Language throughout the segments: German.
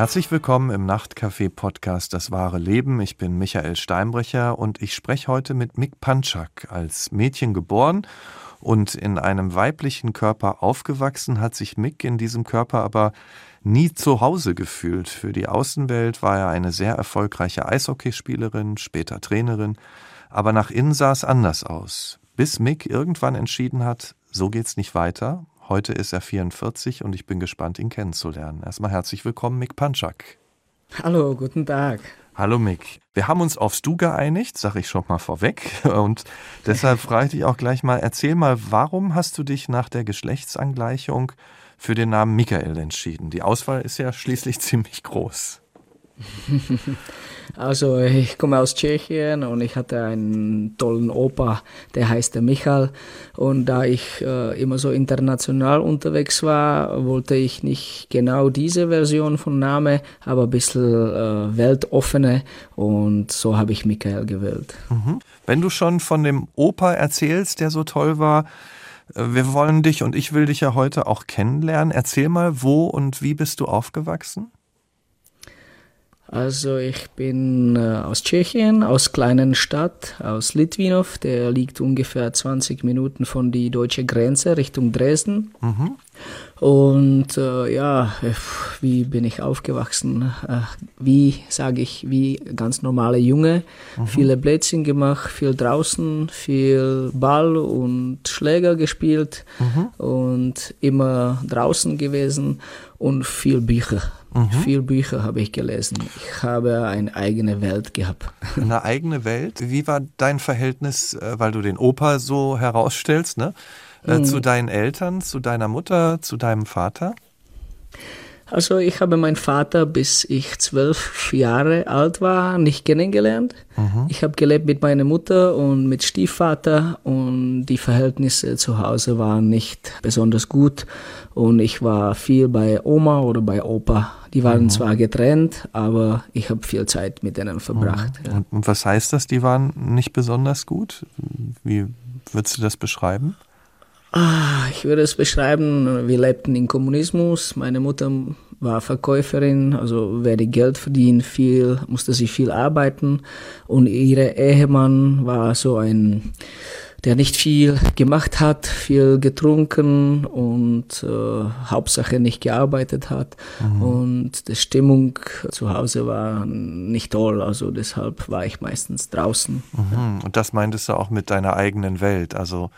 Herzlich willkommen im Nachtcafé-Podcast Das wahre Leben. Ich bin Michael Steinbrecher und ich spreche heute mit Mick Panczak. Als Mädchen geboren und in einem weiblichen Körper aufgewachsen, hat sich Mick in diesem Körper aber nie zu Hause gefühlt. Für die Außenwelt war er eine sehr erfolgreiche Eishockeyspielerin, später Trainerin, aber nach innen sah es anders aus. Bis Mick irgendwann entschieden hat, so geht's nicht weiter. Heute ist er 44 und ich bin gespannt, ihn kennenzulernen. Erstmal herzlich willkommen, Mick Panczak. Hallo, guten Tag. Hallo Mick. Wir haben uns aufs Du geeinigt, sage ich schon mal vorweg. Und deshalb frage ich dich auch gleich mal, erzähl mal, warum hast du dich nach der Geschlechtsangleichung für den Namen Michael entschieden? Die Auswahl ist ja schließlich ziemlich groß. Also ich komme aus Tschechien und ich hatte einen tollen Opa, der heißt Michael. Und da ich äh, immer so international unterwegs war, wollte ich nicht genau diese Version von Name, aber ein bisschen äh, weltoffene und so habe ich Michael gewählt. Mhm. Wenn du schon von dem Opa erzählst, der so toll war, äh, wir wollen dich und ich will dich ja heute auch kennenlernen. Erzähl mal, wo und wie bist du aufgewachsen? Also ich bin äh, aus Tschechien, aus kleinen Stadt, aus Litvinov, der liegt ungefähr 20 Minuten von die deutsche Grenze Richtung Dresden. Mhm. Und äh, ja, wie bin ich aufgewachsen? Äh, wie sage ich, wie ganz normale Junge. Mhm. Viele Blödsinn gemacht, viel draußen, viel Ball und Schläger gespielt mhm. und immer draußen gewesen und viel Bücher. Mhm. Viel Bücher habe ich gelesen. Ich habe eine eigene Welt gehabt. Eine eigene Welt? Wie war dein Verhältnis, äh, weil du den Opa so herausstellst, ne? Mhm. Zu deinen Eltern, zu deiner Mutter, zu deinem Vater? Also ich habe meinen Vater, bis ich zwölf Jahre alt war, nicht kennengelernt. Mhm. Ich habe gelebt mit meiner Mutter und mit Stiefvater und die Verhältnisse zu Hause waren nicht besonders gut und ich war viel bei Oma oder bei Opa. Die waren mhm. zwar getrennt, aber ich habe viel Zeit mit denen verbracht. Mhm. Ja. Und was heißt das, die waren nicht besonders gut? Wie würdest du das beschreiben? Ah, ich würde es beschreiben, wir lebten im Kommunismus. Meine Mutter war Verkäuferin, also wer die Geld verdient, viel, musste sie viel arbeiten. Und ihre Ehemann war so ein, der nicht viel gemacht hat, viel getrunken und äh, Hauptsache nicht gearbeitet hat. Mhm. Und die Stimmung zu Hause war nicht toll, also deshalb war ich meistens draußen. Mhm. Und das meintest du auch mit deiner eigenen Welt, also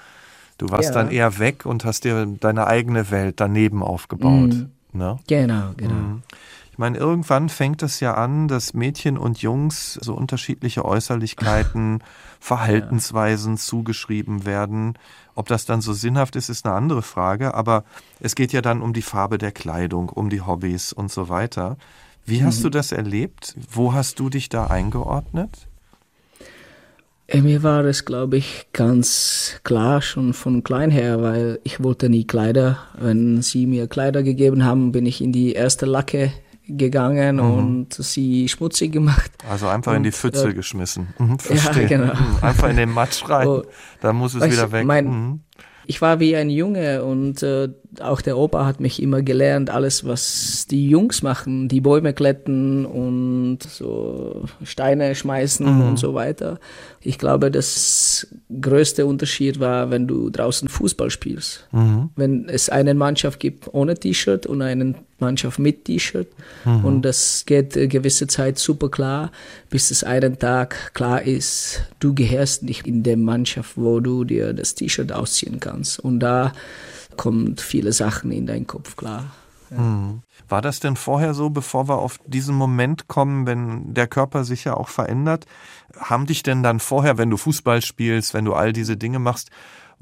Du warst ja. dann eher weg und hast dir deine eigene Welt daneben aufgebaut. Mhm. Ne? Genau, genau. Mhm. Ich meine, irgendwann fängt es ja an, dass Mädchen und Jungs so unterschiedliche Äußerlichkeiten, Verhaltensweisen ja. zugeschrieben werden. Ob das dann so sinnhaft ist, ist eine andere Frage. Aber es geht ja dann um die Farbe der Kleidung, um die Hobbys und so weiter. Wie hast mhm. du das erlebt? Wo hast du dich da eingeordnet? Äh, mir war es, glaube ich, ganz klar schon von klein her, weil ich wollte nie Kleider. Wenn sie mir Kleider gegeben haben, bin ich in die erste Lacke gegangen mhm. und sie schmutzig gemacht. Also einfach und, in die Pfütze äh, geschmissen. Mhm, verstehe. Ja, genau. Mhm, einfach in den Matsch rein, oh, da muss es wieder weg. Mein, mhm. Ich war wie ein Junge und äh, auch der Opa hat mich immer gelernt, alles was die Jungs machen, die Bäume kletten und so Steine schmeißen mhm. und so weiter. Ich glaube, das größte Unterschied war, wenn du draußen Fußball spielst. Mhm. Wenn es eine Mannschaft gibt ohne T-Shirt und eine Mannschaft mit T-Shirt mhm. und das geht eine gewisse Zeit super klar, bis es einen Tag klar ist, du gehörst nicht in der Mannschaft, wo du dir das T-Shirt ausziehen kannst. Und da kommen viele Sachen in deinen Kopf klar. Ja. Mhm. War das denn vorher so, bevor wir auf diesen Moment kommen, wenn der Körper sich ja auch verändert? Haben dich denn dann vorher, wenn du Fußball spielst, wenn du all diese Dinge machst,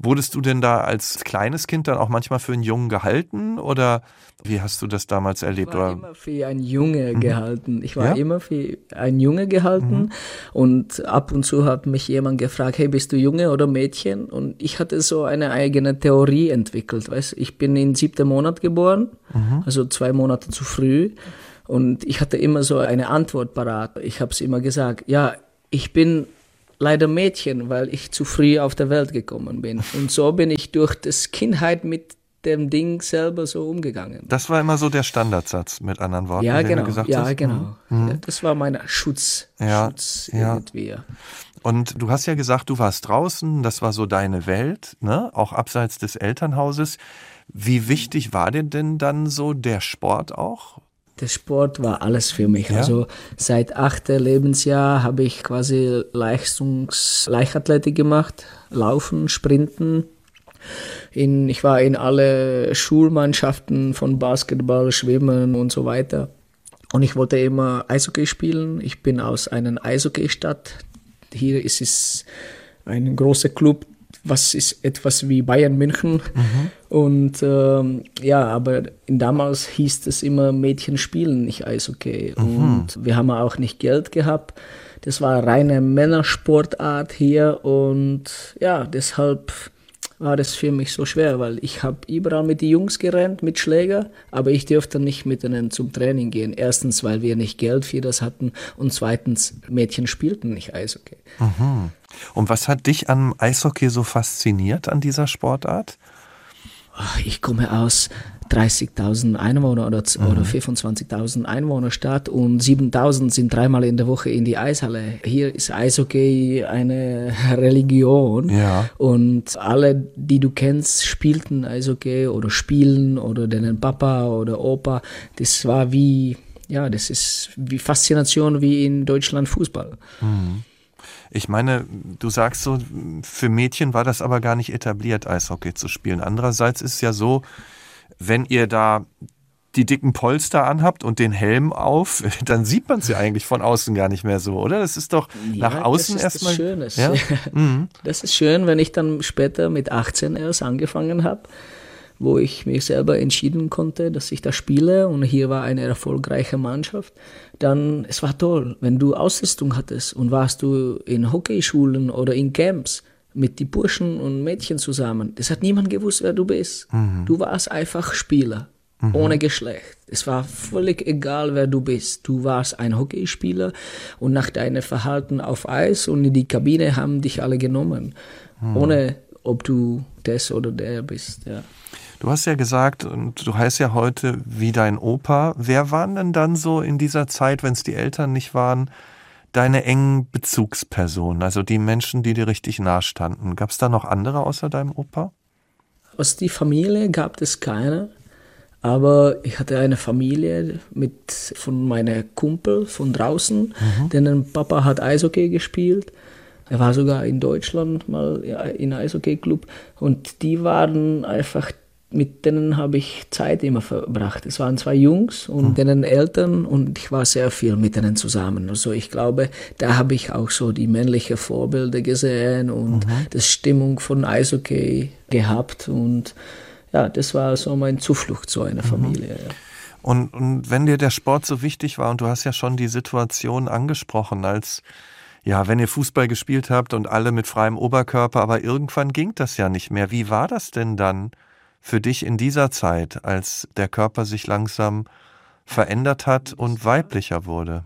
Wurdest du denn da als kleines Kind dann auch manchmal für einen Jungen gehalten oder wie hast du das damals erlebt? Ich war oder? immer für einen Junge mhm. gehalten. Ich war ja? immer für einen Junge gehalten mhm. und ab und zu hat mich jemand gefragt, hey, bist du Junge oder Mädchen? Und ich hatte so eine eigene Theorie entwickelt. Weißt? Ich bin im siebten Monat geboren, mhm. also zwei Monate zu früh. Und ich hatte immer so eine Antwort parat. Ich habe es immer gesagt, ja, ich bin leider Mädchen, weil ich zu früh auf der Welt gekommen bin. Und so bin ich durch das Kindheit mit dem Ding selber so umgegangen. Das war immer so der Standardsatz, mit anderen Worten. Ja, den genau. Du gesagt ja, hast. genau. Mhm. Ja, das war mein Schutz. Ja, Schutz ja. irgendwie. Und du hast ja gesagt, du warst draußen, das war so deine Welt, ne? auch abseits des Elternhauses. Wie wichtig war dir denn dann so der Sport auch? Der Sport war alles für mich. Ja? Also seit achter Lebensjahr habe ich quasi Leistungs Leichtathletik gemacht, Laufen, Sprinten. In, ich war in alle Schulmannschaften von Basketball, Schwimmen und so weiter. Und ich wollte immer Eishockey spielen. Ich bin aus einer Eishockey-Stadt. Hier ist es ein großer Club, was ist etwas wie Bayern München. Und ähm, ja, aber damals hieß es immer Mädchen spielen nicht Eishockey. Und wir haben auch nicht Geld gehabt. Das war reine Männersportart hier und ja, deshalb war das für mich so schwer, weil ich habe überall mit den Jungs gerannt, mit Schläger, aber ich durfte nicht mit ihnen zum Training gehen. Erstens, weil wir nicht Geld für das hatten und zweitens, Mädchen spielten nicht Eishockey. Und was hat dich am Eishockey so fasziniert an dieser Sportart? Ich komme aus 30.000 Einwohner oder, oder 25.000 Einwohner Stadt und 7.000 sind dreimal in der Woche in die Eishalle. Hier ist Eishockey eine Religion Ja. und alle, die du kennst, spielten Eishockey oder spielen oder deinen Papa oder Opa. Das war wie, ja, das ist wie Faszination wie in Deutschland Fußball. Ich meine, du sagst so, für Mädchen war das aber gar nicht etabliert, Eishockey zu spielen. Andererseits ist es ja so, wenn ihr da die dicken Polster anhabt und den Helm auf, dann sieht man es ja eigentlich von außen gar nicht mehr so, oder? Das ist doch nach außen das ist erstmal. Das Schönes. Ja? Mhm. Das ist schön, wenn ich dann später mit 18 erst angefangen habe, wo ich mich selber entschieden konnte, dass ich da spiele und hier war eine erfolgreiche Mannschaft, dann es war toll, wenn du Ausrüstung hattest und warst du in Hockeyschulen oder in Camps mit die Burschen und Mädchen zusammen. Das hat niemand gewusst, wer du bist. Du warst einfach Spieler. Ohne Geschlecht. Es war völlig egal, wer du bist. Du warst ein Hockeyspieler und nach deinem Verhalten auf Eis und in die Kabine haben dich alle genommen. Ohne ob du das oder der bist. Ja. Du hast ja gesagt, und du heißt ja heute wie dein Opa. Wer waren denn dann so in dieser Zeit, wenn es die Eltern nicht waren, deine engen Bezugspersonen, also die Menschen, die dir richtig nahe standen? Gab es da noch andere außer deinem Opa? Aus der Familie gab es keine, aber ich hatte eine Familie mit von meiner Kumpel von draußen, deren Papa hat Eishockey gespielt. Er war sogar in Deutschland mal in Eishockey-Club und die waren einfach, mit denen habe ich Zeit immer verbracht. Es waren zwei Jungs und deren Eltern und ich war sehr viel mit denen zusammen. Also ich glaube, da habe ich auch so die männliche Vorbilder gesehen und die Stimmung von Eishockey gehabt und ja, das war so mein Zuflucht zu einer Familie. Ja. Und, und wenn dir der Sport so wichtig war, und du hast ja schon die Situation angesprochen, als ja, wenn ihr Fußball gespielt habt und alle mit freiem Oberkörper, aber irgendwann ging das ja nicht mehr. Wie war das denn dann für dich in dieser Zeit, als der Körper sich langsam verändert hat und weiblicher wurde?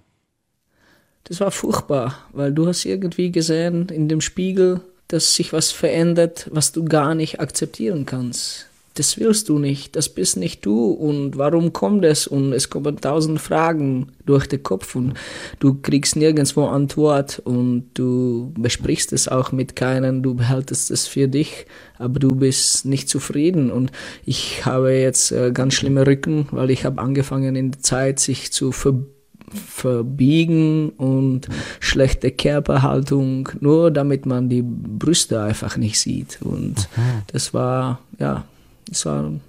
Das war furchtbar, weil du hast irgendwie gesehen in dem Spiegel, dass sich was verändert, was du gar nicht akzeptieren kannst. Das willst du nicht, das bist nicht du. Und warum kommt es? Und es kommen tausend Fragen durch den Kopf. Und du kriegst nirgendwo Antwort. Und du besprichst es auch mit keinem, du behältst es für dich, aber du bist nicht zufrieden. Und ich habe jetzt äh, ganz schlimme Rücken, weil ich habe angefangen in der Zeit sich zu verbinden verbiegen und schlechte Körperhaltung, nur damit man die Brüste einfach nicht sieht. Und das war, ja, das war eine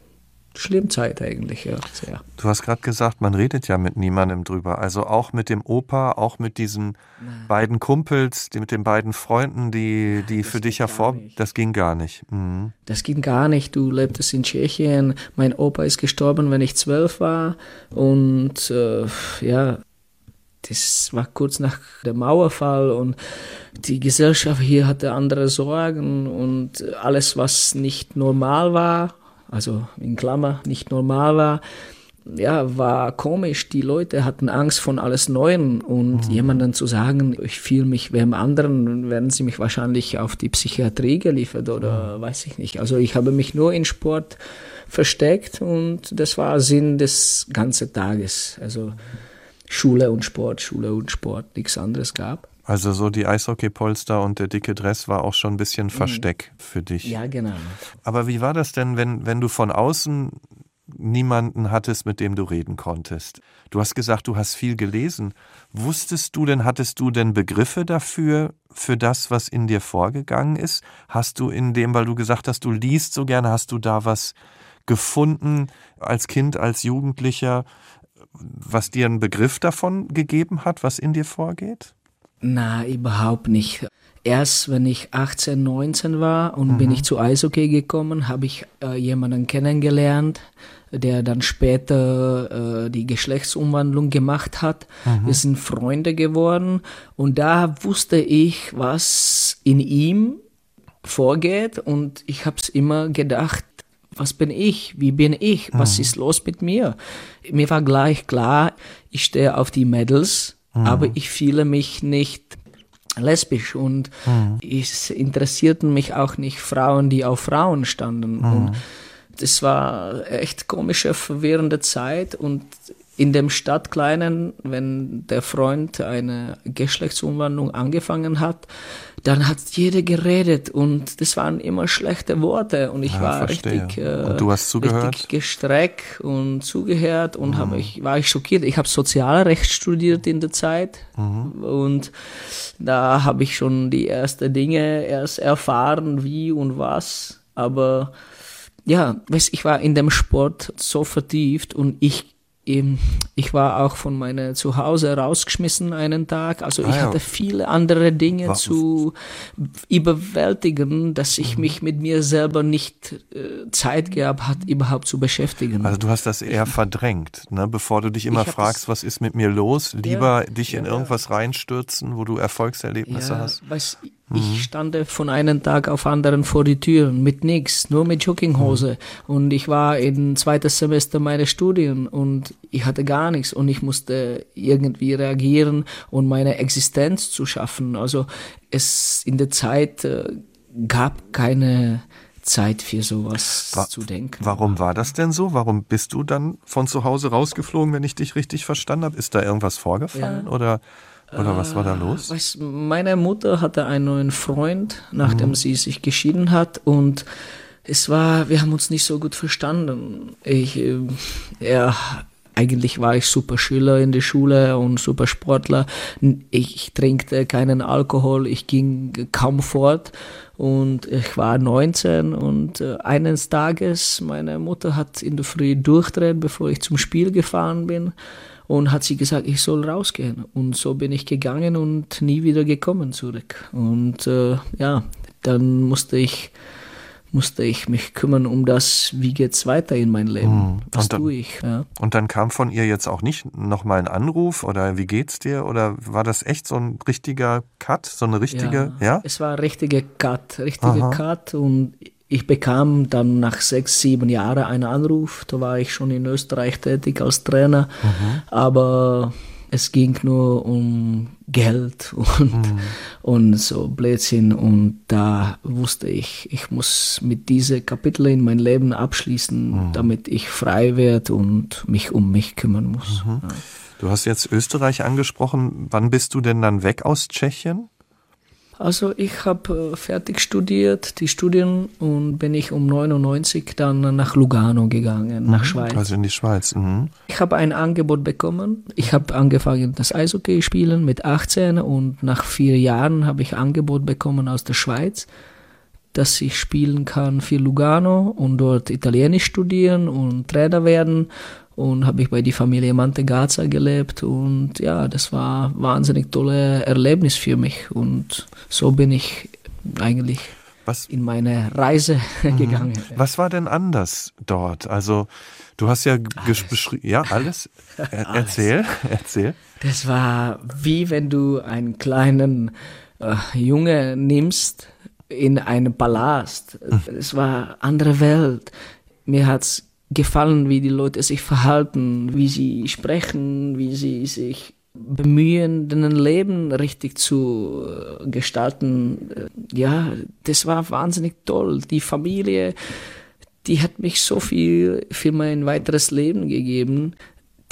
schlimme Zeit eigentlich, ja, sehr. Du hast gerade gesagt, man redet ja mit niemandem drüber. Also auch mit dem Opa, auch mit diesen beiden Kumpels, mit den beiden Freunden, die, die für dich hervor. nicht. Das ging gar nicht. Mhm. Das ging gar nicht. Du lebtest in Tschechien. Mein Opa ist gestorben, wenn ich zwölf war. Und äh, ja, das war kurz nach dem Mauerfall und die Gesellschaft hier hatte andere Sorgen und alles, was nicht normal war, also in Klammer nicht normal war, ja, war komisch. Die Leute hatten Angst von alles Neuen und mhm. jemandem zu sagen, ich fühle mich wie einem anderen, werden sie mich wahrscheinlich auf die Psychiatrie geliefert oder mhm. weiß ich nicht. Also ich habe mich nur in Sport versteckt und das war Sinn des ganzen Tages. Also Schule und Sport, Schule und Sport, nichts anderes gab. Also so die Eishockeypolster und der dicke Dress war auch schon ein bisschen mhm. Versteck mhm. für dich. Ja, genau. Aber wie war das denn, wenn, wenn du von außen niemanden hattest, mit dem du reden konntest? Du hast gesagt, du hast viel gelesen. Wusstest du denn, hattest du denn Begriffe dafür, für das, was in dir vorgegangen ist? Hast du in dem, weil du gesagt hast, du liest so gerne, hast du da was gefunden als Kind, als Jugendlicher, was dir einen Begriff davon gegeben hat, was in dir vorgeht? Na, überhaupt nicht. Erst wenn ich 18, 19 war und mhm. bin ich zu Eishockey gekommen, habe ich äh, jemanden kennengelernt, der dann später äh, die Geschlechtsumwandlung gemacht hat. Mhm. Wir sind Freunde geworden und da wusste ich, was in ihm vorgeht und ich habe es immer gedacht, was bin ich? Wie bin ich? Was mhm. ist los mit mir? Mir war gleich klar, ich stehe auf die Medals, mhm. aber ich fühle mich nicht lesbisch und mhm. es interessierten mich auch nicht Frauen, die auf Frauen standen. Mhm. Und das war echt komische, verwirrende Zeit und in dem Stadtkleinen, wenn der Freund eine Geschlechtsumwandlung angefangen hat, dann hat jeder geredet und das waren immer schlechte Worte und ich ja, war verstehe. richtig, äh, und du hast zugehört? richtig gestreckt und zugehört und mhm. habe ich war ich schockiert. Ich habe Sozialrecht studiert in der Zeit mhm. und da habe ich schon die ersten Dinge erst erfahren, wie und was, aber ja, ich war in dem Sport so vertieft und ich ich war auch von meiner Zuhause rausgeschmissen einen Tag. Also ah, ich hatte viele andere Dinge Was? zu überwältigen, dass ich mhm. mich mit mir selber nicht äh, Zeit gehabt hat, überhaupt zu beschäftigen. Also du hast das eher verdrängt, ne? bevor du dich immer fragst, was ist mit mir los? Lieber ja, dich in ja, irgendwas reinstürzen, wo du Erfolgserlebnisse hast. Weiß, Mhm. Ich stand von einem Tag auf anderen vor die Türen mit nichts, nur mit Jogginghose. Mhm. Und ich war im zweiten Semester meiner Studien und ich hatte gar nichts und ich musste irgendwie reagieren und meine Existenz zu schaffen. Also es in der Zeit äh, gab keine Zeit für sowas war, zu denken. Warum war das denn so? Warum bist du dann von zu Hause rausgeflogen, wenn ich dich richtig verstanden habe? Ist da irgendwas vorgefallen ja. oder? Oder was war da los? Weiß, meine Mutter hatte einen neuen Freund, nachdem mhm. sie sich geschieden hat und es war, wir haben uns nicht so gut verstanden. Ich, äh, er, eigentlich war ich super Schüler in der Schule und super Sportler. Ich trinkte keinen Alkohol, ich ging kaum fort und ich war 19 und äh, eines Tages meine Mutter hat in der Früh durchdreht, bevor ich zum Spiel gefahren bin und hat sie gesagt, ich soll rausgehen. Und so bin ich gegangen und nie wieder gekommen zurück. Und äh, ja, dann musste ich musste ich mich kümmern um das, wie geht's weiter in mein Leben, hm. was dann, tue ich. Ja. Und dann kam von ihr jetzt auch nicht nochmal ein Anruf oder wie geht's dir oder war das echt so ein richtiger Cut, so eine richtige, ja? ja? Es war ein richtiger Cut, richtiger Cut und ich bekam dann nach sechs, sieben Jahren einen Anruf. Da war ich schon in Österreich tätig als Trainer. Mhm. Aber es ging nur um Geld und, mhm. und so Blödsinn. Und da wusste ich, ich muss mit diesen Kapiteln in mein Leben abschließen, mhm. damit ich frei werde und mich um mich kümmern muss. Mhm. Ja. Du hast jetzt Österreich angesprochen. Wann bist du denn dann weg aus Tschechien? Also ich habe äh, fertig studiert, die Studien, und bin ich um 99 dann nach Lugano gegangen, nach mhm, Schweiz. Also in die Schweiz. Mhm. Ich habe ein Angebot bekommen. Ich habe angefangen, das Eishockey spielen mit 18 und nach vier Jahren habe ich Angebot bekommen aus der Schweiz, dass ich spielen kann für Lugano und dort Italienisch studieren und Trainer werden und habe ich bei die Familie Mantegazza gelebt und ja, das war wahnsinnig tolle Erlebnis für mich und so bin ich eigentlich was? in meine Reise mhm. gegangen. Was war denn anders dort? Also du hast ja beschrieben, ja alles. Er alles. Erzähl, erzähl. Das war wie wenn du einen kleinen äh, Junge nimmst in einen Palast. Mhm. Es war andere Welt. Mir hat's gefallen, wie die Leute sich verhalten, wie sie sprechen, wie sie sich bemühen, den Leben richtig zu äh, gestalten. Ja, das war wahnsinnig toll. Die Familie, die hat mich so viel für mein weiteres Leben gegeben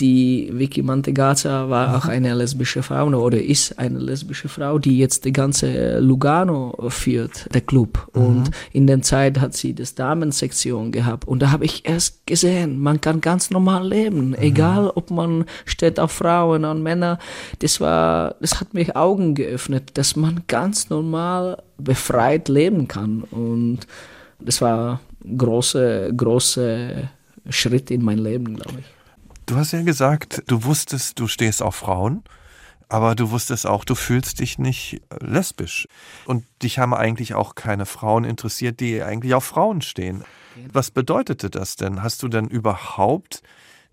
die Vicky Mantegazza war auch eine lesbische Frau oder ist eine lesbische Frau, die jetzt die ganze Lugano führt, der Club. Mhm. Und in der Zeit hat sie das Damensektion gehabt. Und da habe ich erst gesehen, man kann ganz normal leben, mhm. egal ob man steht auf Frauen und Männer. Das war, das hat mich Augen geöffnet, dass man ganz normal befreit leben kann. Und das war große, große Schritt in mein Leben, glaube ich. Du hast ja gesagt, du wusstest, du stehst auf Frauen, aber du wusstest auch, du fühlst dich nicht äh, lesbisch. Und dich haben eigentlich auch keine Frauen interessiert, die eigentlich auf Frauen stehen. Was bedeutete das denn? Hast du denn überhaupt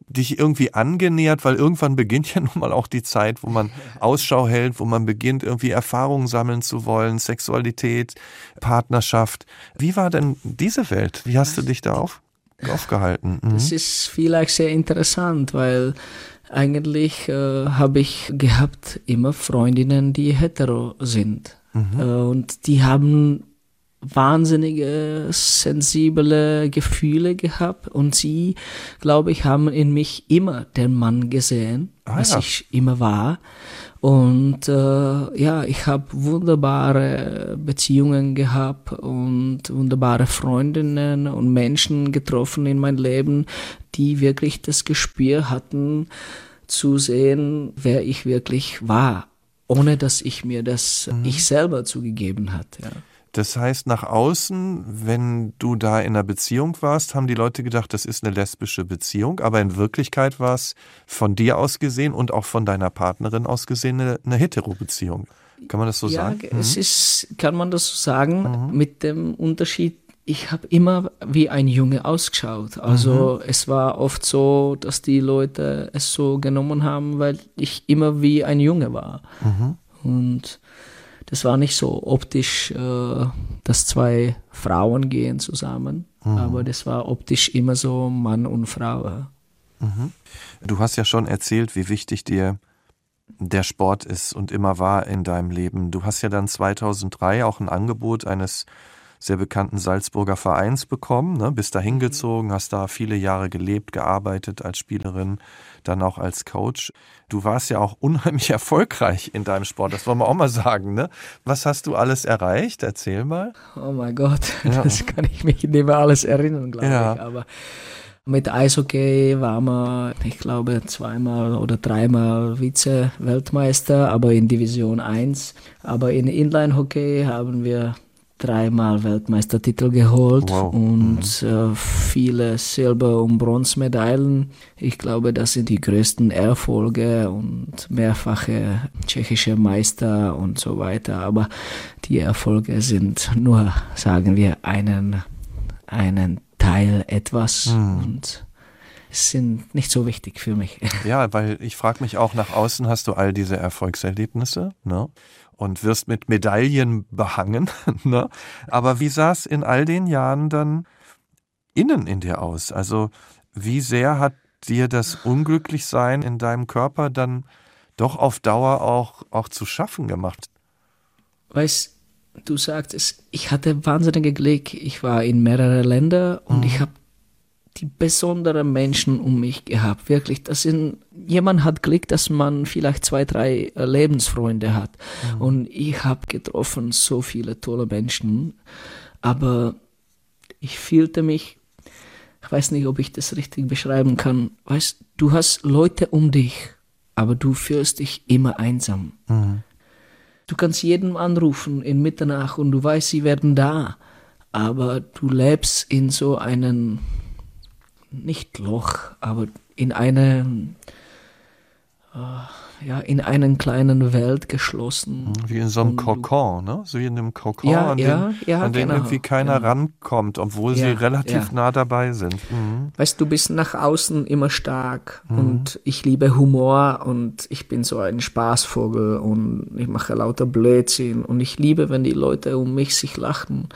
dich irgendwie angenähert, weil irgendwann beginnt ja nun mal auch die Zeit, wo man Ausschau hält, wo man beginnt, irgendwie Erfahrungen sammeln zu wollen, Sexualität, Partnerschaft. Wie war denn diese Welt? Wie hast du dich da auf? Aufgehalten. Mhm. Das ist vielleicht sehr interessant, weil eigentlich äh, habe ich gehabt immer Freundinnen, die hetero sind. Mhm. Äh, und die haben wahnsinnige sensible Gefühle gehabt und sie, glaube ich, haben in mich immer den Mann gesehen, ah, was ja. ich immer war. Und äh, ja, ich habe wunderbare Beziehungen gehabt und wunderbare Freundinnen und Menschen getroffen in mein Leben, die wirklich das Gespür hatten, zu sehen, wer ich wirklich war, ohne dass ich mir das mhm. ich selber zugegeben hat. Ja. Das heißt, nach außen, wenn du da in einer Beziehung warst, haben die Leute gedacht, das ist eine lesbische Beziehung, aber in Wirklichkeit war es von dir aus gesehen und auch von deiner Partnerin aus gesehen eine, eine Hetero-Beziehung. Kann man das so ja, sagen? Ja, es mhm. ist, kann man das so sagen, mhm. mit dem Unterschied, ich habe immer wie ein Junge ausgeschaut. Also mhm. es war oft so, dass die Leute es so genommen haben, weil ich immer wie ein Junge war. Mhm. Und das war nicht so optisch, äh, dass zwei Frauen gehen zusammen, mhm. aber das war optisch immer so Mann und Frau. Mhm. Du hast ja schon erzählt, wie wichtig dir der Sport ist und immer war in deinem Leben. Du hast ja dann 2003 auch ein Angebot eines sehr bekannten Salzburger Vereins bekommen, ne? bist da hingezogen, hast da viele Jahre gelebt, gearbeitet als Spielerin, dann auch als Coach. Du warst ja auch unheimlich erfolgreich in deinem Sport, das wollen wir auch mal sagen. Ne? Was hast du alles erreicht? Erzähl mal. Oh mein Gott, ja. das kann ich mich nicht mehr alles erinnern, glaube ja. ich. Aber mit Eishockey waren wir, ich glaube, zweimal oder dreimal Vize-Weltmeister, aber in Division 1. Aber in Inline-Hockey haben wir dreimal Weltmeistertitel geholt wow. und mhm. äh, viele Silber- und Bronzemedaillen. Ich glaube, das sind die größten Erfolge und mehrfache tschechische Meister und so weiter. Aber die Erfolge sind nur, sagen wir, einen, einen Teil etwas mhm. und sind nicht so wichtig für mich. Ja, weil ich frage mich auch, nach außen hast du all diese Erfolgserlebnisse, ne? Und wirst mit Medaillen behangen. ne? Aber wie sah es in all den Jahren dann innen in dir aus? Also wie sehr hat dir das Unglücklichsein in deinem Körper dann doch auf Dauer auch, auch zu schaffen gemacht? Weißt du sagst, ich hatte wahnsinnige Glück. Ich war in mehrere Länder und mhm. ich habe die besonderen Menschen um mich gehabt. Wirklich, das sind, jemand hat Glück, dass man vielleicht zwei, drei äh, Lebensfreunde hat. Mhm. Und ich habe getroffen so viele tolle Menschen, aber ich fühlte mich, ich weiß nicht, ob ich das richtig beschreiben kann. Weißt, du hast Leute um dich, aber du fühlst dich immer einsam. Mhm. Du kannst jeden anrufen in Mitternacht und du weißt, sie werden da, aber du lebst in so einem nicht Loch, aber in eine, äh, ja, in einen kleinen Welt geschlossen. Mhm, wie in so einem Kokon, ne? So wie in einem Kokon, Ja, an, ja, den, ja, an den genau, irgendwie keiner genau. rankommt, obwohl sie relativ nah dabei sind. Mhm. Weißt du, bist nach außen immer stark und ich liebe Humor und ich bin so ein Spaßvogel und ich mache lauter Blödsinn und ich liebe, wenn die Leute um mich sich lachen.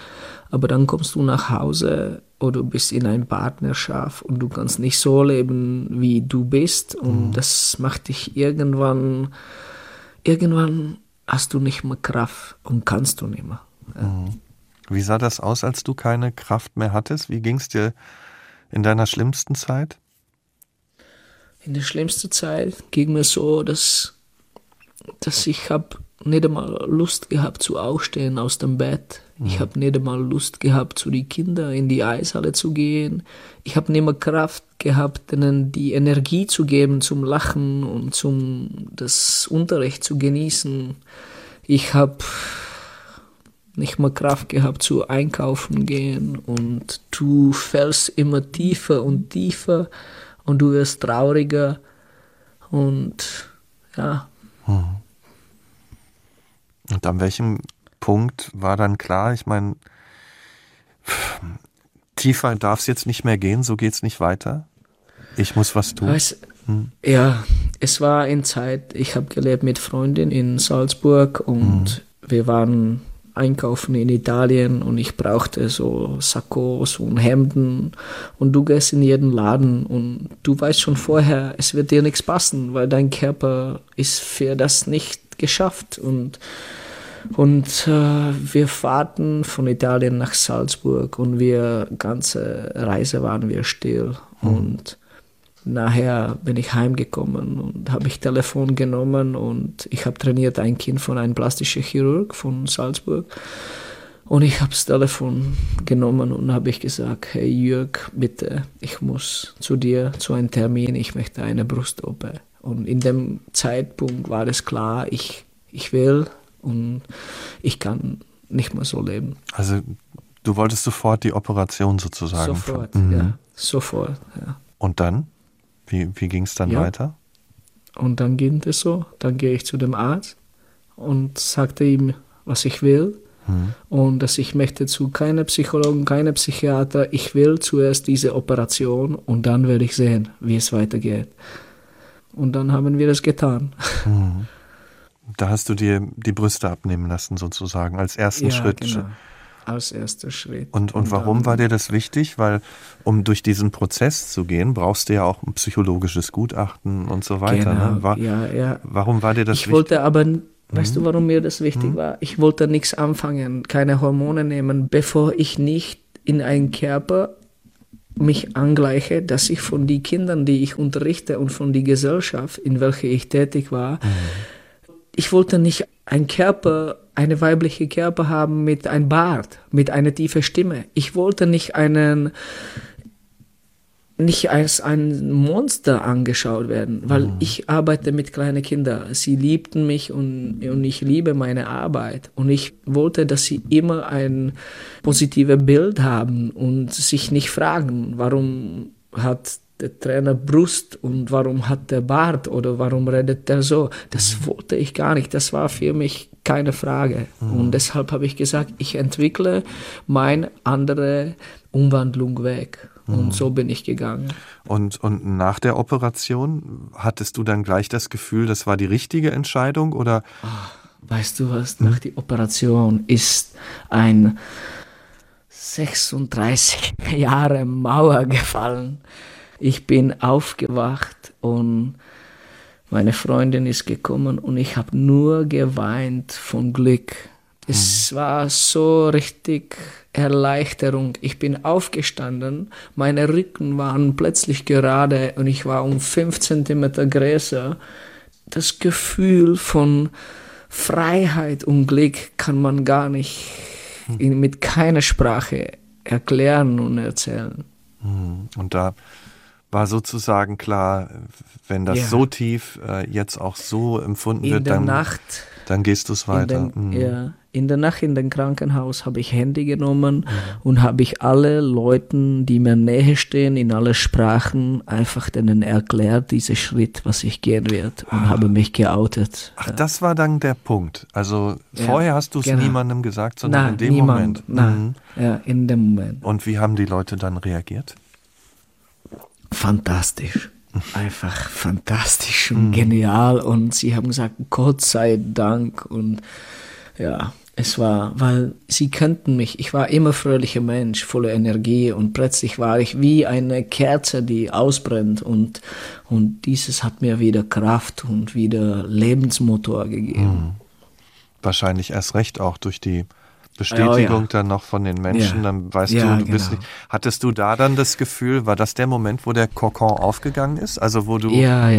Aber dann kommst du nach Hause oder du bist in einer Partnerschaft und du kannst nicht so leben, wie du bist und das macht dich irgendwann, irgendwann hast du nicht mehr Kraft und kannst du nicht mehr. Wie sah das aus, als du keine Kraft mehr hattest? Wie ging es dir in deiner schlimmsten Zeit? in der schlimmsten Zeit ging mir so, dass, dass ich habe nicht einmal Lust gehabt zu aufstehen aus dem Bett. Ich habe nicht einmal Lust gehabt, zu den Kindern in die Eishalle zu gehen. Ich habe nicht mehr Kraft gehabt, ihnen die Energie zu geben zum Lachen und zum das Unterricht zu genießen. Ich habe nicht mehr Kraft gehabt zu einkaufen gehen und du fällst immer tiefer und tiefer und du wirst trauriger und ja, Und an welchem Punkt war dann klar, ich meine, tiefer darf es jetzt nicht mehr gehen, so geht es nicht weiter. Ich muss was tun. Weißt, Ja, es war in Zeit, ich habe gelebt mit Freundin in Salzburg und wir waren einkaufen in Italien und ich brauchte so Sakkos und Hemden und du gehst in jeden Laden und du weißt schon vorher, es wird dir nichts passen, weil dein Körper ist für das nicht geschafft und und äh, wir fahrten von Italien nach Salzburg und wir ganze Reise waren wir still und nachher bin ich heimgekommen und habe ich Telefon genommen und ich habe trainiert ein Kind von einem plastischen Chirurg von Salzburg und ich habe das Telefon genommen und habe ich gesagt, hey Jörg, bitte, ich muss zu dir zu einem Termin, ich möchte eine Brust-OP. Und in dem Zeitpunkt war es klar, ich, ich will und ich kann nicht mehr so leben. Also du wolltest sofort die Operation sozusagen. Sofort, Mhm. ja, sofort, ja. Und dann? Wie, wie ging es dann Ja. weiter? Und dann ging es so. Dann gehe ich zu dem Arzt und sagte ihm, was ich will. Und dass ich möchte zu keinem Psychologen, keinem Psychiater. Ich will zuerst diese Operation und dann werde ich sehen, wie es weitergeht. Und dann haben wir es getan. Da hast du dir die Brüste abnehmen lassen sozusagen als ersten Schritt. genau. Als erster Schritt. Und, und warum dann- war dir das wichtig? Weil um durch diesen Prozess zu gehen, brauchst du ja auch ein psychologisches Gutachten und so weiter. Genau, ne? War, ja, ja. Warum war dir das ich wichtig? wollte aber, weißt du, warum mir das wichtig war? Ich wollte nichts anfangen, keine Hormone nehmen, bevor ich nicht in einen Körper mich angleiche, dass ich von den Kindern, die ich unterrichte und von der Gesellschaft, in welcher ich tätig war, ich wollte nicht einen Körper, eine weibliche Körper haben mit einem Bart, mit einer tiefen Stimme. Ich wollte nicht einen, nicht als ein Monster angeschaut werden, weil ich arbeite mit kleinen Kindern. Sie liebten mich und, und ich liebe meine Arbeit. Und ich wollte, dass sie immer ein positives Bild haben und sich nicht fragen, warum hat der Trainer Brust und warum hat der Bart oder warum redet der so. Das wollte ich gar nicht. Das war für mich keine Frage. Und deshalb habe ich gesagt, ich entwickle meine andere Umwandlung weg. Und so bin ich gegangen. Und, und nach der Operation hattest du dann gleich das Gefühl, das war die richtige Entscheidung oder Weißt du was? Nach der Operation ist ein 36 Jahre Mauer gefallen. Ich bin aufgewacht und meine Freundin ist gekommen und ich habe nur geweint von Glück. Es war so richtig Erleichterung. Ich bin aufgestanden, meine Rücken waren plötzlich gerade und ich war um 5 Zentimeter größer. Das Gefühl von Freiheit und Glück kann man gar nicht in, mit keiner Sprache erklären und erzählen. Hm, Und da war sozusagen klar, wenn das Ja. so tief äh, jetzt auch so empfunden In wird, dann, Nacht dann gehst du es weiter. dem, Hm. ja, in der Nacht in dem Krankenhaus habe ich Handy genommen mhm. und habe ich alle Leuten, die mir näher stehen, in alle Sprachen, einfach denen erklärt, diesen Schritt, was ich gehen werde und ah. habe mich geoutet. Ach, das war dann der Punkt. Also ja, vorher hast du es genau. niemandem gesagt, sondern Na, in dem niemand. Moment. Nein, mhm. ja, in dem Moment. Und wie haben die Leute dann reagiert? Fantastisch einfach fantastisch und mhm. genial und sie haben gesagt, Gott sei Dank und ja, es war, weil sie kannten mich. Ich war immer fröhlicher Mensch, voller Energie und plötzlich war ich wie eine Kerze, die ausbrennt und, und dieses hat mir wieder Kraft und wieder Lebensmotor gegeben. Mhm. Wahrscheinlich erst recht auch durch die Bestätigung oh, ja. dann noch von den Menschen, ja. dann weißt ja, du, du bist genau. nicht. Hattest du da dann das Gefühl, war das der Moment, wo der Kokon aufgegangen ist? Also wo du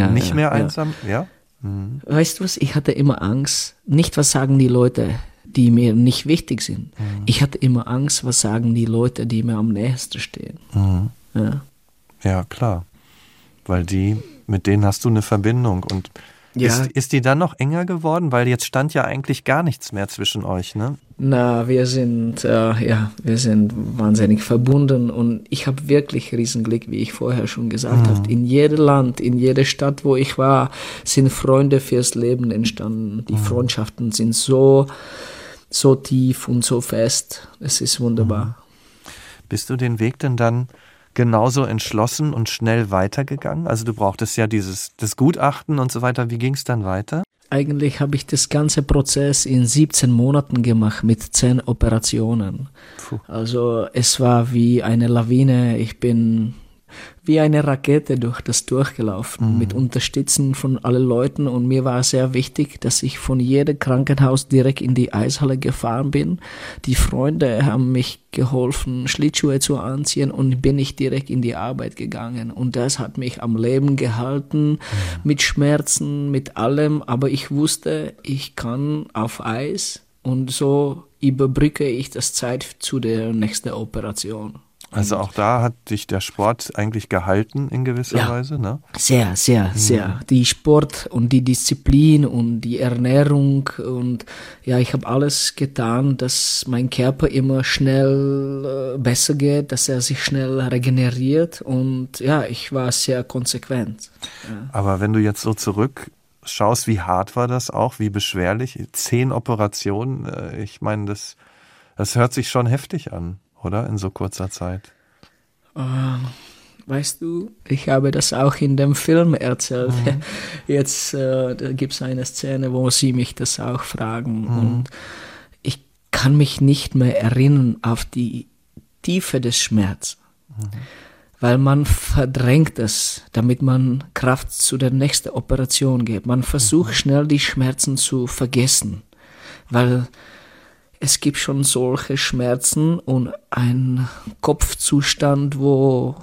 nicht mehr einsam, ja? Mhm. Weißt du was, ich hatte immer Angst, nicht was sagen die Leute, die mir nicht wichtig sind. Mhm. Ich hatte immer Angst, was sagen die Leute, die mir am nächsten stehen. Mhm. Ja. ja, klar. Weil die, mit denen hast du eine Verbindung und ja. Ist, ist die dann noch enger geworden? Weil jetzt stand ja eigentlich gar nichts mehr zwischen euch, ne? Na, wir sind, äh, ja, wir sind wahnsinnig verbunden und ich habe wirklich Riesenglück, wie ich vorher schon gesagt mhm. habe. In jedem Land, in jeder Stadt, wo ich war, sind Freunde fürs Leben entstanden. Die mhm. Freundschaften sind so, so tief und so fest. Es ist wunderbar. Mhm. Bist du den Weg denn dann genauso entschlossen und schnell weitergegangen? Also du brauchtest ja dieses das Gutachten und so weiter. Wie ging es dann weiter? Eigentlich habe ich das ganze Prozess in 17 Monaten gemacht mit 10 Operationen. Puh. Also es war wie eine Lawine. Ich bin wie eine Rakete durch das durchgelaufen, mhm. mit Unterstützung von allen Leuten. Und mir war sehr wichtig, dass ich von jedem Krankenhaus direkt in die Eishalle gefahren bin. Die Freunde haben mich geholfen, Schlittschuhe zu anziehen und bin ich direkt in die Arbeit gegangen. Und das hat mich am Leben gehalten, mhm. mit Schmerzen, mit allem. Aber ich wusste, ich kann auf Eis und so überbrücke ich das Zeit zu der nächsten Operation. Also auch da hat dich der Sport eigentlich gehalten in gewisser ja, Weise, ne? Sehr, sehr, mhm. sehr. Die Sport und die Disziplin und die Ernährung und ja, ich habe alles getan, dass mein Körper immer schnell äh, besser geht, dass er sich schnell regeneriert und ja, ich war sehr konsequent. Ja. Aber wenn du jetzt so zurück schaust, wie hart war das auch, wie beschwerlich, zehn Operationen, äh, ich meine, das, das hört sich schon heftig an oder? In so kurzer Zeit. Uh, weißt du, ich habe das auch in dem Film erzählt. Mhm. Jetzt äh, gibt es eine Szene, wo sie mich das auch fragen. Mhm. Und ich kann mich nicht mehr erinnern auf die Tiefe des Schmerzes. Mhm. Weil man verdrängt es, damit man Kraft zu der nächsten Operation gibt. Man versucht mhm. schnell die Schmerzen zu vergessen. Weil es gibt schon solche Schmerzen und ein Kopfzustand, wo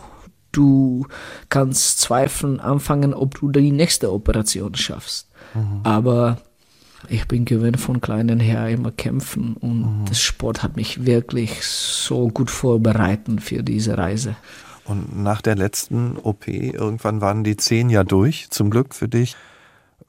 du kannst zweifeln anfangen, ob du die nächste Operation schaffst. Mhm. Aber ich bin gewöhnt von kleinen her immer kämpfen und mhm. das Sport hat mich wirklich so gut vorbereitet für diese Reise. Und nach der letzten OP, irgendwann waren die zehn ja durch, zum Glück für dich.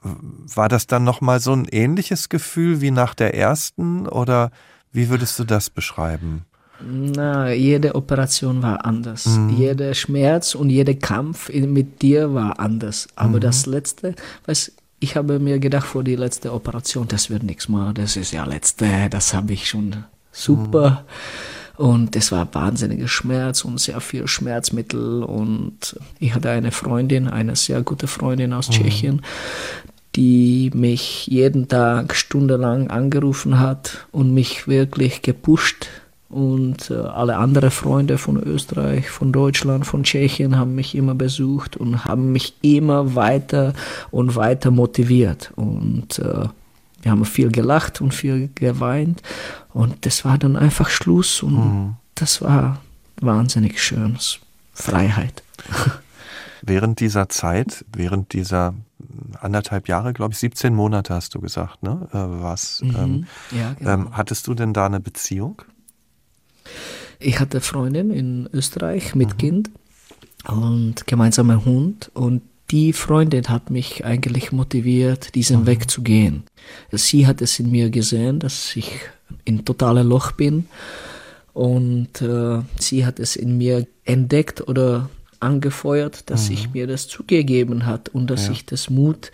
War das dann nochmal so ein ähnliches Gefühl wie nach der ersten oder wie würdest du das beschreiben? Na, jede Operation war anders. Mhm. Jeder Schmerz und jeder Kampf mit dir war anders. Aber mhm. das letzte, weißt ich habe mir gedacht vor die letzte Operation, das wird nichts mehr, das ist ja letzte, das habe ich schon super. Mhm. Und es war wahnsinniger Schmerz und sehr viel Schmerzmittel. Und ich hatte eine Freundin, eine sehr gute Freundin aus mhm. Tschechien, die mich jeden Tag stundenlang angerufen hat und mich wirklich gepusht. Und äh, alle anderen Freunde von Österreich, von Deutschland, von Tschechien haben mich immer besucht und haben mich immer weiter und weiter motiviert. Und äh, wir haben viel gelacht und viel geweint. Und das war dann einfach Schluss und mhm. das war wahnsinnig schön. Freiheit. Während dieser Zeit, während dieser anderthalb Jahre, glaube ich, 17 Monate hast du gesagt, ne? Äh, was? Mhm. Ähm, ja, genau. ähm, hattest du denn da eine Beziehung? Ich hatte Freundin in Österreich mit mhm. Kind und gemeinsamer Hund und die Freundin hat mich eigentlich motiviert, diesen mhm. Weg zu gehen. Sie hat es in mir gesehen, dass ich in totaler Loch bin und äh, sie hat es in mir entdeckt oder angefeuert, dass mhm. ich mir das zugegeben hat und dass ja. ich das Mut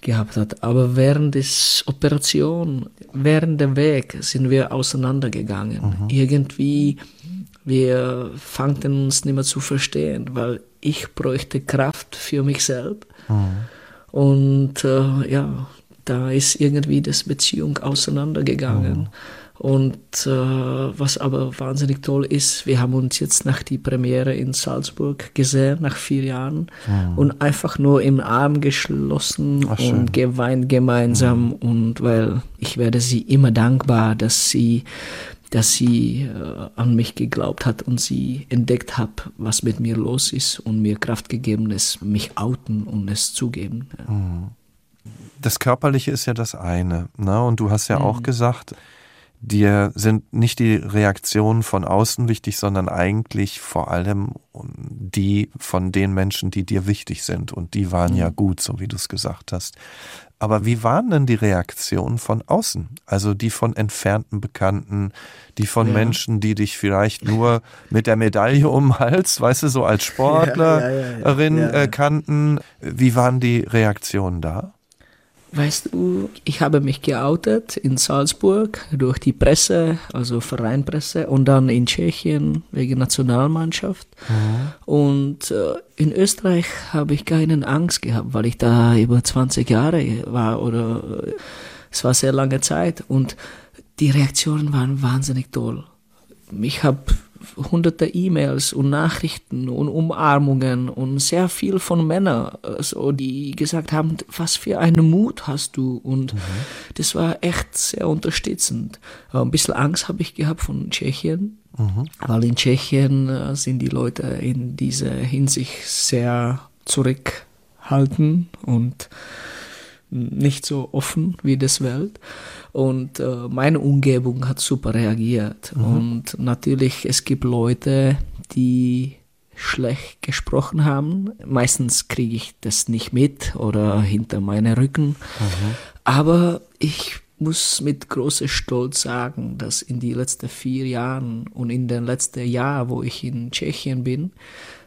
gehabt hat. Aber während des Operation, während dem Weg sind wir auseinandergegangen. Mhm. Irgendwie, wir fangten uns nicht mehr zu verstehen, weil ich bräuchte Kraft für mich selbst. Mhm. Und äh, ja, da ist irgendwie das Beziehung auseinandergegangen. Mhm. Und äh, was aber wahnsinnig toll ist, wir haben uns jetzt nach die Premiere in Salzburg gesehen, nach vier Jahren, mhm. und einfach nur im Arm geschlossen Ach, und geweint gemeinsam. Mhm. Und weil ich werde sie immer dankbar, dass sie, dass sie äh, an mich geglaubt hat und sie entdeckt hat, was mit mir los ist und mir Kraft gegeben ist, mich outen und es zugeben. Mhm. Das Körperliche ist ja das eine, ne? Und du hast ja auch mhm. gesagt, dir sind nicht die Reaktionen von außen wichtig, sondern eigentlich vor allem die von den Menschen, die dir wichtig sind. Und die waren mhm. ja gut, so wie du es gesagt hast. Aber wie waren denn die Reaktionen von außen? Also die von entfernten Bekannten, die von ja. Menschen, die dich vielleicht nur mit der Medaille um den Hals, weißt du, so als Sportlerin ja, ja, äh, kannten. Wie waren die Reaktionen da? Weißt du, ich habe mich geoutet in Salzburg durch die Presse, also Vereinpresse, und dann in Tschechien wegen Nationalmannschaft. Mhm. Und äh, in Österreich habe ich keine Angst gehabt, weil ich da über 20 Jahre war oder äh, es war sehr lange Zeit und die Reaktionen waren wahnsinnig toll. Ich habe hunderte E-Mails und Nachrichten und Umarmungen und sehr viel von Männern, also die gesagt haben, was für einen Mut hast du und mhm. das war echt sehr unterstützend. Ein bisschen Angst habe ich gehabt von Tschechien, mhm. weil in Tschechien äh, sind die Leute in dieser Hinsicht sehr zurückhaltend und nicht so offen wie das Welt. Und äh, meine Umgebung hat super reagiert. Mhm. Und natürlich, es gibt Leute, die schlecht gesprochen haben. Meistens kriege ich das nicht mit oder hinter meinen Rücken. Mhm. Aber ich muss mit großem Stolz sagen, dass in den letzten vier Jahren und in den letzten Jahr, wo ich in Tschechien bin,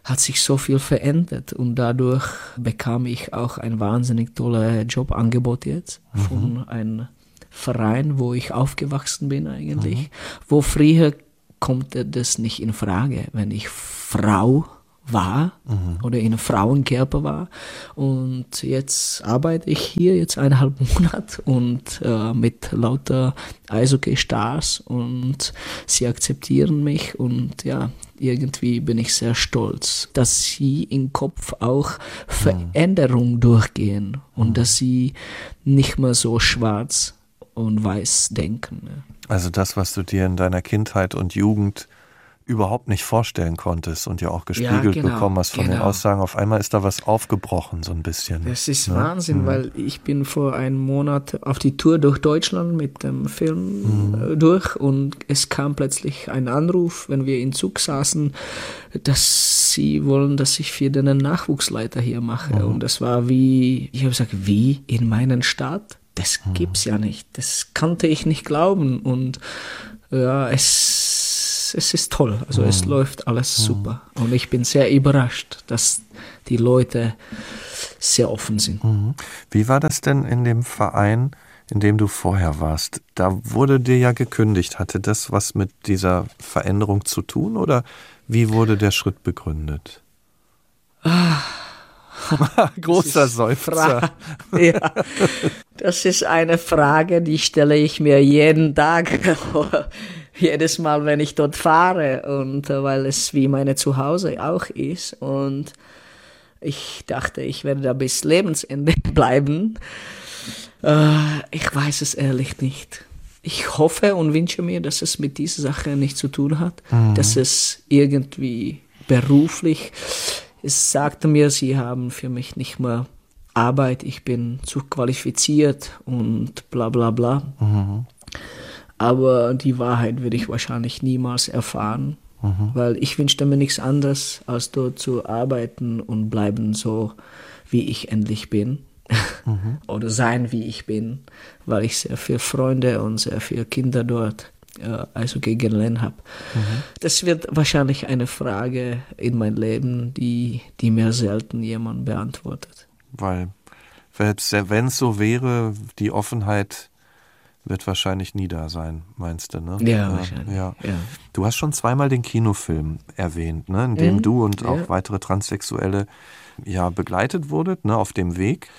hat sich so viel verändert und dadurch bekam ich auch ein wahnsinnig tolles Jobangebot jetzt mhm. von einem Verein, wo ich aufgewachsen bin eigentlich, mhm. wo früher kommt das nicht in Frage, wenn ich Frau war mhm. oder in einem Frauenkörper war. Und jetzt arbeite ich hier jetzt eineinhalb Monate und äh, mit lauter Eishockey-Stars und sie akzeptieren mich und ja, irgendwie bin ich sehr stolz, dass sie im Kopf auch Veränderung mhm. durchgehen und mhm. dass sie nicht mehr so schwarz und weiß denken. Also das, was du dir in deiner Kindheit und Jugend überhaupt nicht vorstellen konntest und ja auch gespiegelt ja, genau, bekommen hast von genau. den Aussagen. Auf einmal ist da was aufgebrochen, so ein bisschen. Das ist ne? Wahnsinn, mhm. weil ich bin vor einem Monat auf die Tour durch Deutschland mit dem Film mhm. Äh, durch und es kam plötzlich ein Anruf, wenn wir in Zug saßen, dass sie wollen, dass ich für den Nachwuchsleiter hier mache. Mhm. Und das war wie, ich habe gesagt, wie in meinen Stadt? Das mhm. gibt's ja nicht. Das kannte ich nicht glauben. Und ja, es es, ist toll. Also mhm. es läuft alles mhm. super. Und ich bin sehr überrascht, dass die Leute sehr offen sind. Mhm. Wie war das denn in dem Verein, in dem du vorher warst? Da wurde dir ja gekündigt. Hatte das was mit dieser Veränderung zu tun oder wie wurde der Schritt begründet? Ah. Großer Seufzer. ja, das ist eine Frage, die stelle ich mir jeden Tag jedes Mal, wenn ich dort fahre und äh, weil es wie meine Zuhause auch ist und ich dachte, ich werde da bis Lebensende bleiben. Äh, ich weiß es ehrlich nicht. Ich hoffe und wünsche mir, dass es mit dieser Sache nichts zu tun hat, mhm. dass es irgendwie beruflich, es sagte mir, sie haben für mich nicht mehr Arbeit, ich bin zu qualifiziert und bla bla bla. Mhm. Aber die Wahrheit würde ich wahrscheinlich niemals erfahren, mhm. weil ich wünschte mir nichts anderes, als dort zu arbeiten und bleiben so, wie ich endlich bin mhm. oder sein, wie ich bin, weil ich sehr viele Freunde und sehr viele Kinder dort äh, also kennengelernt habe. Mhm. Das wird wahrscheinlich eine Frage in meinem Leben, die, die mir selten jemand beantwortet. Weil, wenn es so wäre, die Offenheit wird wahrscheinlich nie da sein, meinst du, ne? Ja, wahrscheinlich. Ja. ja. Du hast schon zweimal den Kinofilm erwähnt, ne, in dem mhm. du und auch ja. weitere Transsexuelle ja begleitet wurdet, ne, auf dem Weg.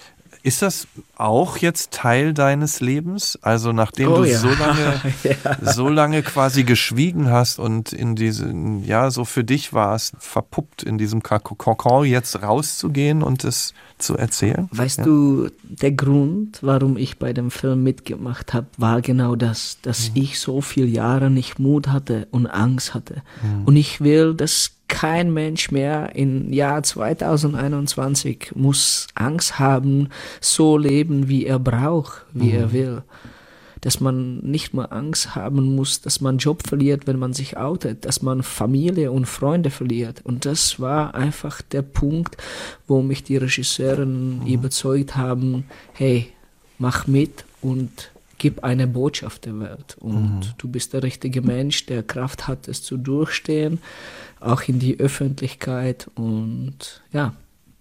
Ist das auch jetzt Teil deines Lebens? Also nachdem oh, du ja. so lange, ja. so lange quasi geschwiegen hast und in diesen, ja, so für dich warst, verpuppt in diesem Kokon jetzt rauszugehen und es zu erzählen? Weißt ja. du, der Grund, warum ich bei dem Film mitgemacht habe, war genau das, dass mhm. ich so viele Jahre nicht Mut hatte und Angst hatte. Mhm. Und ich will, dass kein Mensch mehr im Jahr 2021 muss Angst haben, so leben, wie er braucht, wie mhm. er will. Dass man nicht mehr Angst haben muss, dass man Job verliert, wenn man sich outet, dass man Familie und Freunde verliert. Und das war einfach der Punkt, wo mich die Regisseuren mhm. überzeugt haben, hey, mach mit und gib eine Botschaft der Welt. Und mhm. du bist der richtige Mensch, der Kraft hat, es zu durchstehen auch in die Öffentlichkeit und ja,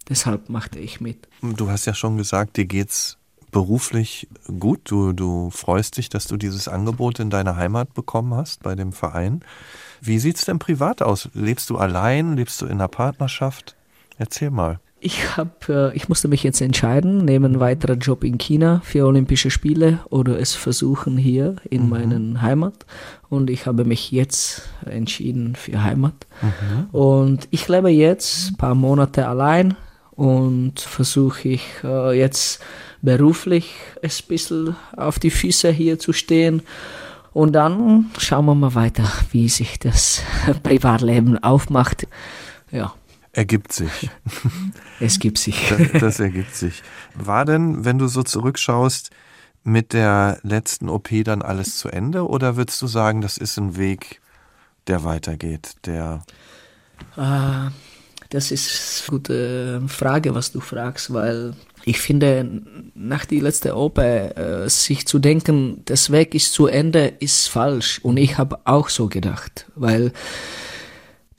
deshalb machte ich mit. Du hast ja schon gesagt, dir geht's beruflich gut. Du, du freust dich, dass du dieses Angebot in deiner Heimat bekommen hast bei dem Verein. Wie sieht's denn privat aus? Lebst du allein? Lebst du in einer Partnerschaft? Erzähl mal. Ich habe, äh, ich musste mich jetzt entscheiden, neben einen weiteren Job in China für Olympische Spiele oder es versuchen hier in mhm. meinen Heimat. Und ich habe mich jetzt entschieden für Heimat. Mhm. Und ich lebe jetzt ein paar Monate allein und versuche ich äh, jetzt beruflich ein bisschen auf die Füße hier zu stehen. Und dann schauen wir mal weiter, wie sich das Privatleben aufmacht. Ja. Ergibt sich. Es gibt sich. Das, das, ergibt sich. War denn, wenn du so zurückschaust, mit der letzten OP dann alles zu Ende oder würdest du sagen, das ist ein Weg, der weitergeht, der. Ah, das ist eine gute Frage, was du fragst, weil ich finde, nach der letzten OP äh, sich zu denken, das Weg ist zu Ende, ist falsch. Und ich habe auch so gedacht, weil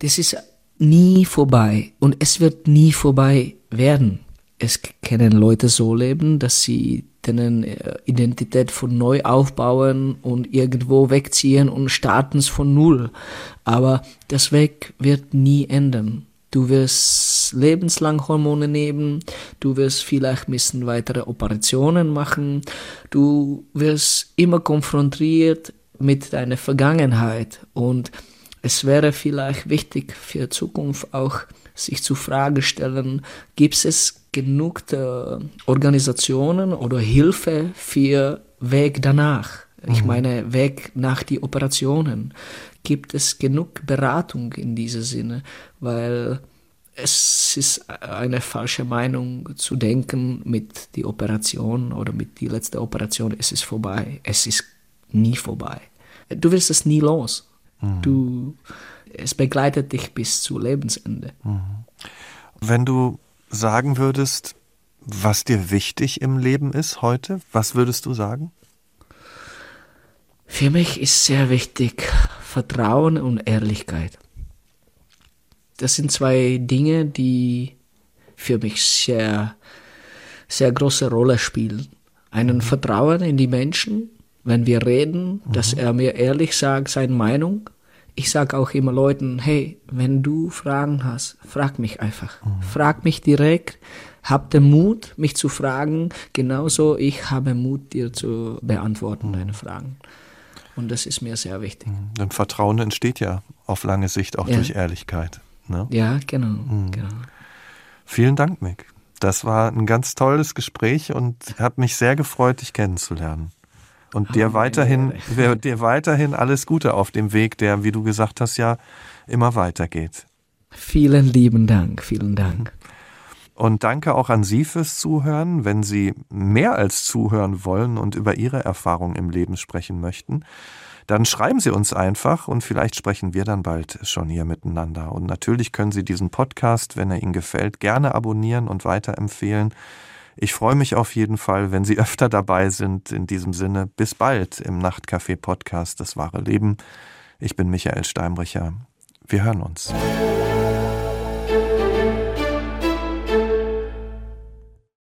das ist nie vorbei und es wird nie vorbei werden. Es können Leute so leben, dass sie denen äh, Identität von neu aufbauen und irgendwo wegziehen und starten es von null. Aber das Weg wird nie ändern. Du wirst lebenslang Hormone nehmen, du wirst vielleicht müssen weitere Operationen machen, du wirst immer konfrontiert mit deiner Vergangenheit und es wäre vielleicht wichtig für Zukunft auch sich zu Frage stellen, gibt es genug äh, Organisationen oder Hilfe für Weg danach? Ich mhm. meine, Weg nach die Operationen. Gibt es genug Beratung in diesem Sinne? Weil es ist eine falsche Meinung zu denken, mit die Operation oder mit die letzte Operation, es ist vorbei. Es ist nie vorbei. Du wirst es nie los. Mhm. Du, es begleitet dich bis zu Lebensende. Mhm. Wenn du sagen würdest, was dir wichtig im Leben ist heute, was würdest du sagen? Für mich ist sehr wichtig Vertrauen und Ehrlichkeit. Das sind zwei Dinge, die für mich sehr, sehr große Rolle spielen. Einen mhm. Vertrauen in die Menschen, wenn wir reden, mhm. dass er mir ehrlich sagt, seine Meinung ich sage auch immer Leuten, hey, wenn du Fragen hast, frag mich einfach. Mhm. Frag mich direkt. Hab den Mut, mich zu fragen. Genauso ich habe Mut, dir zu beantworten, mhm. deine Fragen. Und das ist mir sehr wichtig. Mhm. Denn Vertrauen entsteht ja auf lange Sicht auch ja. durch Ehrlichkeit. Ne? Ja, genau, mhm. genau. Vielen Dank, Mick. Das war ein ganz tolles Gespräch und hat mich sehr gefreut, dich kennenzulernen. Und dir weiterhin, dir weiterhin alles Gute auf dem Weg, der, wie du gesagt hast, ja immer weitergeht. Vielen lieben Dank, vielen Dank. Und danke auch an Sie fürs Zuhören. Wenn Sie mehr als zuhören wollen und über Ihre Erfahrungen im Leben sprechen möchten, dann schreiben Sie uns einfach und vielleicht sprechen wir dann bald schon hier miteinander. Und natürlich können Sie diesen Podcast, wenn er Ihnen gefällt, gerne abonnieren und weiterempfehlen. Ich freue mich auf jeden Fall, wenn Sie öfter dabei sind. In diesem Sinne, bis bald im Nachtcafé Podcast Das wahre Leben. Ich bin Michael Steinbrecher. Wir hören uns.